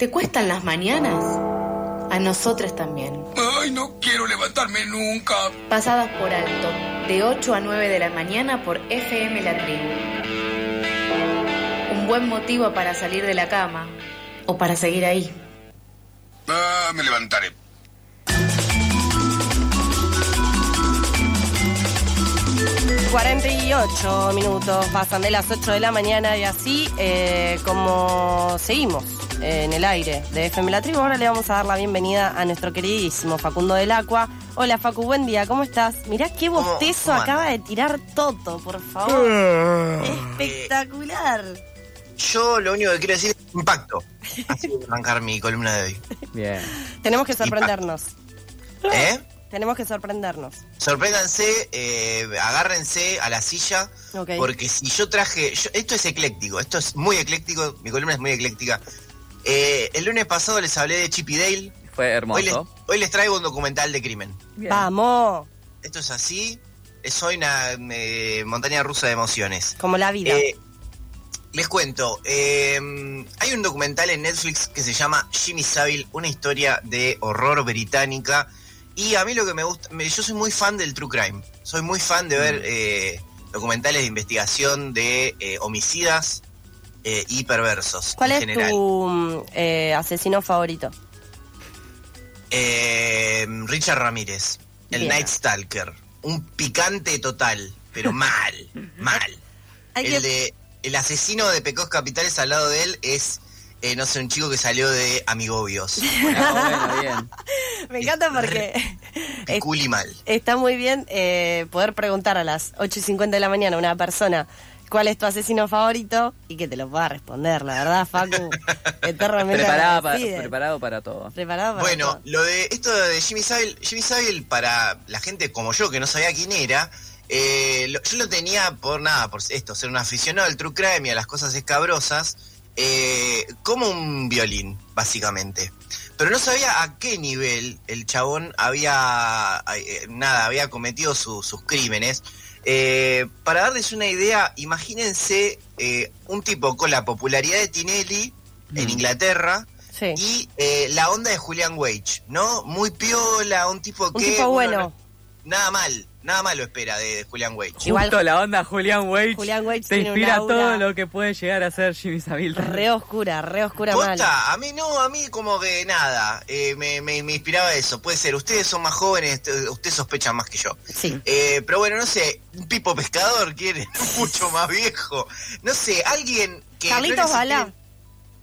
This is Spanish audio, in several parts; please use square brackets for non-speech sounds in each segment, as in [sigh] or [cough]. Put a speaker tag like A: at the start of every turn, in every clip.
A: ¿Te cuestan las mañanas? A nosotras también.
B: Ay, no quiero levantarme nunca.
A: Pasadas por alto, de 8 a 9 de la mañana por FM La Tribu. Un buen motivo para salir de la cama o para seguir ahí.
B: Ah, me levantaré.
C: 48 minutos pasan de las 8 de la mañana y así eh, como seguimos en el aire de FM La Tribu, ahora le vamos a dar la bienvenida a nuestro queridísimo Facundo del Aqua. Hola Facu, buen día, ¿cómo estás? Mirá qué bostezo
D: cómo
C: acaba de tirar Toto, por favor. Espectacular.
D: Yo lo único que quiero decir es impacto. Así voy a arrancar mi columna de hoy.
E: Bien.
C: Tenemos que sorprendernos.
D: ¿Eh?
C: Tenemos que sorprendernos.
D: Sorpréndanse, eh, agárrense a la silla,
C: Ok.
D: porque si yo traje, yo- esto es ecléctico, esto es muy ecléctico, mi columna es muy ecléctica. Eh, el lunes pasado les hablé de Chip y Dale,
E: Fue
D: hoy les,
E: hermoso.
D: hoy les traigo un documental de crimen.
E: Bien.
C: Vamos,
D: Esto es así, soy una eh, montaña rusa de emociones.
C: como la vida.
D: Eh, les cuento, eh, hay un documental en Netflix que se llama Jimmy Savile, una historia de horror británica. Y a mí lo que me gusta, me- yo soy muy fan del true crime. Soy muy fan de
C: Mm.
D: ver eh, documentales de investigación de eh, homicidas eh, y perversos
C: ¿Cuál
D: en
C: es
D: general.
C: tu mm, eh, asesino favorito?
D: Eh, Richard Ramírez, el
C: Bien.
D: Night Stalker. Un picante total, pero mal, [laughs] mal. El de el asesino de Pecos Capitales al lado de él es, eh, no sé, un chico que salió de Amigobios. [laughs]
E: Ah, bueno, bien.
C: Me encanta porque [laughs]
D: mal.
C: está muy bien eh, poder preguntar a las 8 y 50 de la mañana a una persona cuál es tu asesino favorito y que te lo pueda responder, la verdad, Facu. [laughs] eternamente
E: Preparado para, preparado para todo.
C: Preparado para
D: Bueno,
C: todo.
D: lo de esto de Jimmy Savile, Jimmy Savile para la gente como yo que no sabía quién era, eh, lo- yo lo tenía por nada, por esto, ser un aficionado al true crime y a las cosas escabrosas, eh, como un violín, básicamente. Pero no sabía a qué nivel el chabón había, eh, nada, había cometido su- sus crímenes. Eh, para darles una idea, imagínense eh, un tipo con la popularidad de Tinelli en
E: Mm.
D: Inglaterra,
C: Sí.
D: y eh, la onda de Julian Wage, ¿no? Muy piola, un tipo
C: Un
D: que...
C: tipo bueno.
D: no- nada mal, nada malo espera de, de Julian.
C: Igual-
E: Justo la onda Julian Wage te inspira todo lo que puede llegar a ser Jimmy Savile.
C: Re oscura, re oscura mal.
D: A mí no, a mí como que nada, eh, me, me- me inspiraba eso. Puede ser, ustedes son más jóvenes, ustedes sospechan más que yo.
C: Sí.
D: Eh, pero bueno, no sé, un pipo pescador quiere [laughs] mucho más viejo. No sé, alguien que...
C: Carlitos Balá.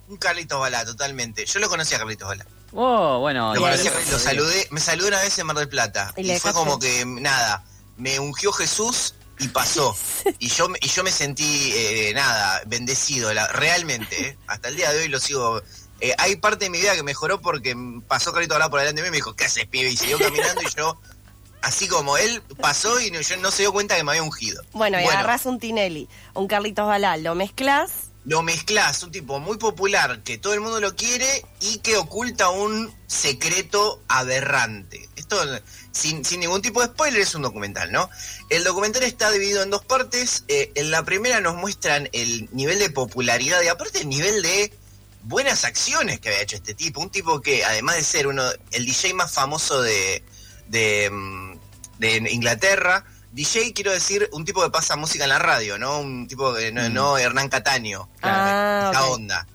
D: Un Carlitos Balá, totalmente. Yo lo conocí a Carlitos Balá.
E: Oh, bueno.
D: Lo, conocí, saludé, me saludó una vez en Mar del Plata.
C: Y
D: fue como que, nada, me ungió Jesús y pasó. [laughs] y yo me- y yo me sentí, eh, nada, bendecido, la- realmente. eh. Hasta el día de hoy lo sigo. eh, hay parte de mi vida que mejoró porque pasó Carlito Balá por delante de mí y me dijo, ¿qué haces, pibe? Y siguió caminando y yo, así como él pasó y no, yo no se dio cuenta que me había ungido.
C: Bueno, y agarrás un Tinelli, un Carlitos Balá, lo mezclas.
D: Lo mezclas, un tipo muy popular que todo el mundo lo quiere y que oculta un secreto aberrante. Esto, sin, sin ningún tipo de spoiler, es un documental, ¿no? El documental está dividido en dos partes. Eh, en la primera nos muestran el nivel de popularidad y aparte el nivel de buenas acciones que había hecho este tipo. Un tipo que, además de ser uno, el DJ más famoso de, mm, de Inglaterra, DJ quiero decir un tipo que pasa música en la radio, ¿no? Un tipo que no,
E: Mm.
D: no Hernán Cataño.
C: Ah,
D: esta
C: ok.
D: onda.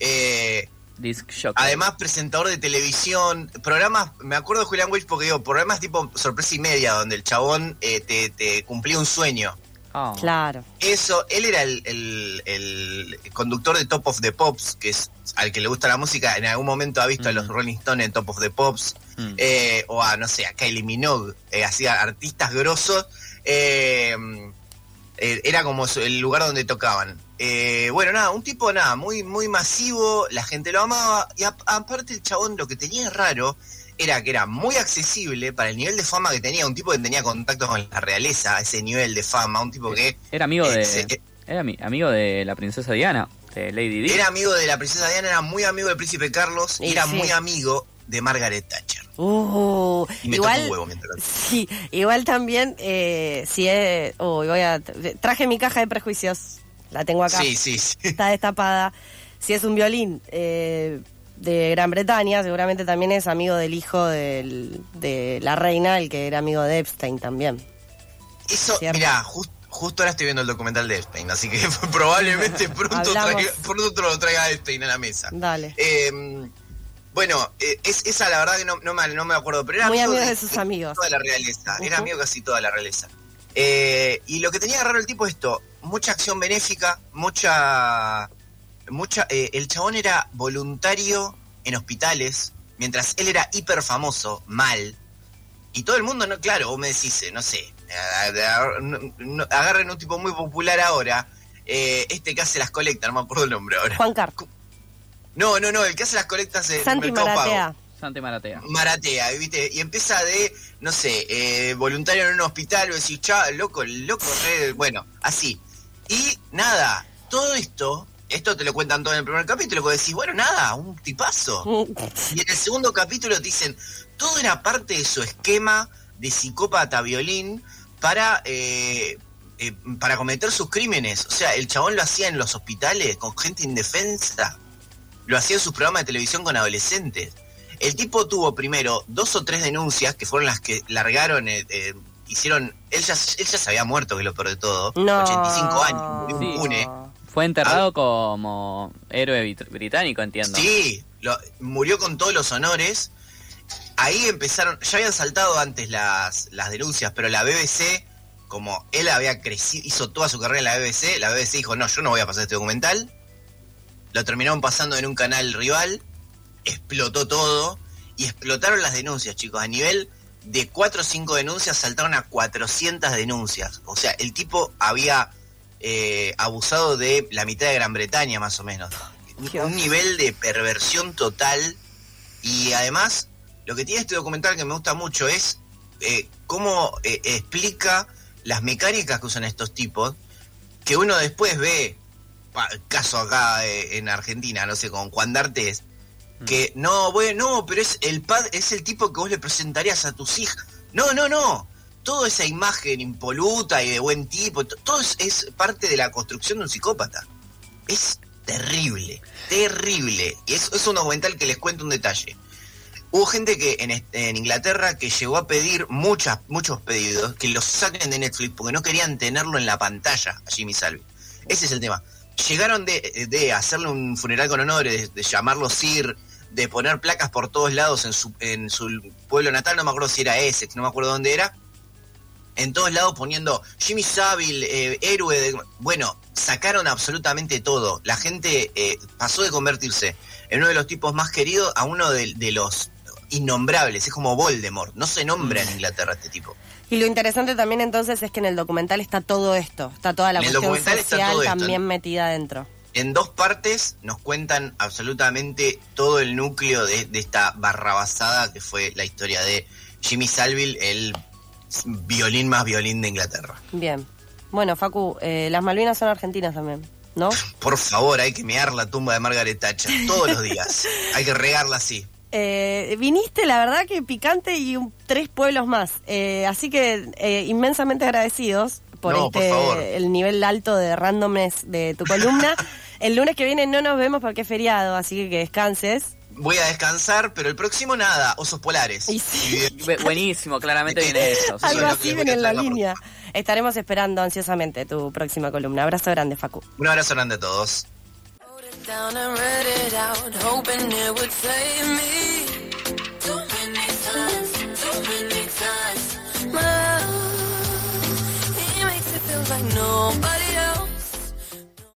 D: Eh,
E: Disc Shock.
D: además, presentador de televisión, programas, me acuerdo de Julián Wage porque digo, programas tipo sorpresa y media, donde el chabón eh, te, te cumplía un sueño.
E: Oh.
C: Claro.
D: Eso, él era el, el- el conductor de Top of the Pops, que es al que le gusta la música, en algún momento ha visto a los
E: Mm.
D: Rolling Stones en Top of the Pops,
E: Mm.
D: eh, o a, no sé, a Kylie Minogue, eh, hacía artistas grosos, eh, eh, era como el lugar donde tocaban. Eh, bueno, nada, un tipo, nada, muy, muy masivo, la gente lo amaba, y a- aparte el chabón lo que tenía raro era que era muy accesible para el nivel de fama que tenía, un tipo que tenía contactos con la realeza, a ese nivel de fama, un tipo que...
E: Era amigo
D: eh,
E: de.
D: se-
E: Era mi- amigo de la princesa Diana, de Lady Di.
D: Era amigo de la princesa Diana, era muy amigo del príncipe Carlos y era
C: sí.
D: muy amigo de Margaret Thatcher.
C: Uh,
D: Y me toca
C: igual,
D: un huevo mientras tanto.
C: sí, igual también, eh, si es, uy, voy a, traje mi caja de prejuicios, la tengo acá,
D: Sí, sí, sí.
C: está destapada. Si es un violín, eh, de Gran Bretaña, seguramente también es amigo del hijo del- de la reina, el que era amigo de Epstein también.
D: Eso,
C: Cierto.
D: mirá, jus- justo ahora estoy viendo el documental de Epstein, así que [laughs] probablemente [laughs] pronto, traiga, pronto lo traiga Epstein a la mesa.
C: Dale.
D: Eh, bueno, eh, es, esa la verdad que no, no, me, no me acuerdo, pero era
C: Muy
D: amigo
C: de sus amigos.
D: toda la realeza, era amigo casi toda la realeza. Eh, y lo que tenía raro el tipo es esto, mucha acción benéfica, mucha... mucha eh, el chabón era voluntario en hospitales, mientras él era hiper famoso, mal. Y todo el mundo, no claro, vos me decís, eh, no sé, agarren un tipo muy popular ahora, eh, este que hace las colectas, no me acuerdo el nombre ahora.
C: Juan Car.
D: No, no, no, el que hace las colectas en
C: Santi
D: Mercado Pago.
C: Maratea.
E: Santi Maratea.
D: Maratea, ¿viste? Y empieza de, no sé, eh, voluntario en un hospital, o decís, chao, loco, loco, re", bueno, así. Y nada, todo esto, esto te lo cuentan todo en el primer capítulo, que decís, bueno, nada, un tipazo. Y en el segundo capítulo te dicen, todo era parte de su esquema de psicópata violín para, eh, eh, para cometer sus crímenes. O sea, el chabón lo hacía en los hospitales con gente indefensa. Lo hacía en sus programas de televisión con adolescentes. El tipo tuvo primero dos o tres denuncias que fueron las que largaron, eh, eh, hicieron. Él ya, él ya se había muerto, que lo peor de todo.
C: No.
D: 85 años, murió
E: Sí. Fue enterrado como héroe brit- británico, entiendo.
D: Sí, lo- murió con todos los honores. Ahí empezaron, ya habían saltado antes las, las denuncias, pero la BBC, como él había crecido, hizo toda su carrera en la BBC, la BBC dijo, no, yo no voy a pasar este documental. Lo terminaron pasando en un canal rival, explotó todo y explotaron las denuncias, chicos, a nivel de 4 o 5 denuncias saltaron a 400 denuncias. O sea, el tipo había eh, abusado de la mitad de Gran Bretaña, más o menos. Un- nivel de perversión total. Y además, lo que tiene este documental que me gusta mucho es eh, cómo eh, explica las mecánicas que usan estos tipos, que uno después ve, caso acá en Argentina, no sé, con Juan D'Artes, que no, bueno, no, pero es el pad, es el tipo que vos le presentarías a tus hijas. No, no, no. Toda esa imagen impoluta y de buen tipo, to- todo es, parte de la construcción de un psicópata. Es terrible, terrible. Y es, es un documental que les cuento un detalle. Hubo gente que en, Inglaterra que llegó a pedir muchos pedidos que los saquen de Netflix porque no querían tenerlo en la pantalla a Jimmy Salvi. Ese es el tema. Llegaron de, de hacerle un funeral con honores, de, llamarlo Sir, de poner placas por todos lados en su, en su pueblo natal, no me acuerdo si era Essex, no me acuerdo dónde era. En todos lados poniendo Jimmy Savile, eh, héroe de... Bueno, sacaron absolutamente todo. La gente eh, pasó de convertirse en uno de los tipos más queridos a uno de, de los innombrables. Es como Voldemort. No se nombra en Inglaterra este tipo.
C: Y lo interesante también entonces es que en el documental está todo esto, está toda la
D: En
C: cuestión
D: documental está
C: social
D: todo esto.
C: también metida dentro.
D: En dos partes nos cuentan absolutamente todo el núcleo de, de esta barrabasada que fue la historia de Jimmy Salville, el violín más violín de Inglaterra.
C: Bien. Bueno, Facu, eh, las Malvinas son argentinas también, ¿no? [laughs]
D: Por favor, hay que mear la tumba de Margaret Thatcher todos los días. [laughs] hay que regarla así.
C: Eh, viniste, la verdad que picante y un- tres pueblos más. Eh, así que inmensamente agradecidos por
D: No,
C: este el nivel alto de randomness de tu columna. [laughs] el lunes que viene no nos vemos porque es feriado, así que que descanses.
D: Voy a descansar, pero el próximo nada, osos polares.
C: Y sí.
D: Y-
E: Bu- Buenísimo, claramente viene eso.
C: Algo así viene en la línea. Estaremos esperando ansiosamente tu próxima columna. Abrazo grande, Facu.
D: Un abrazo grande a todos.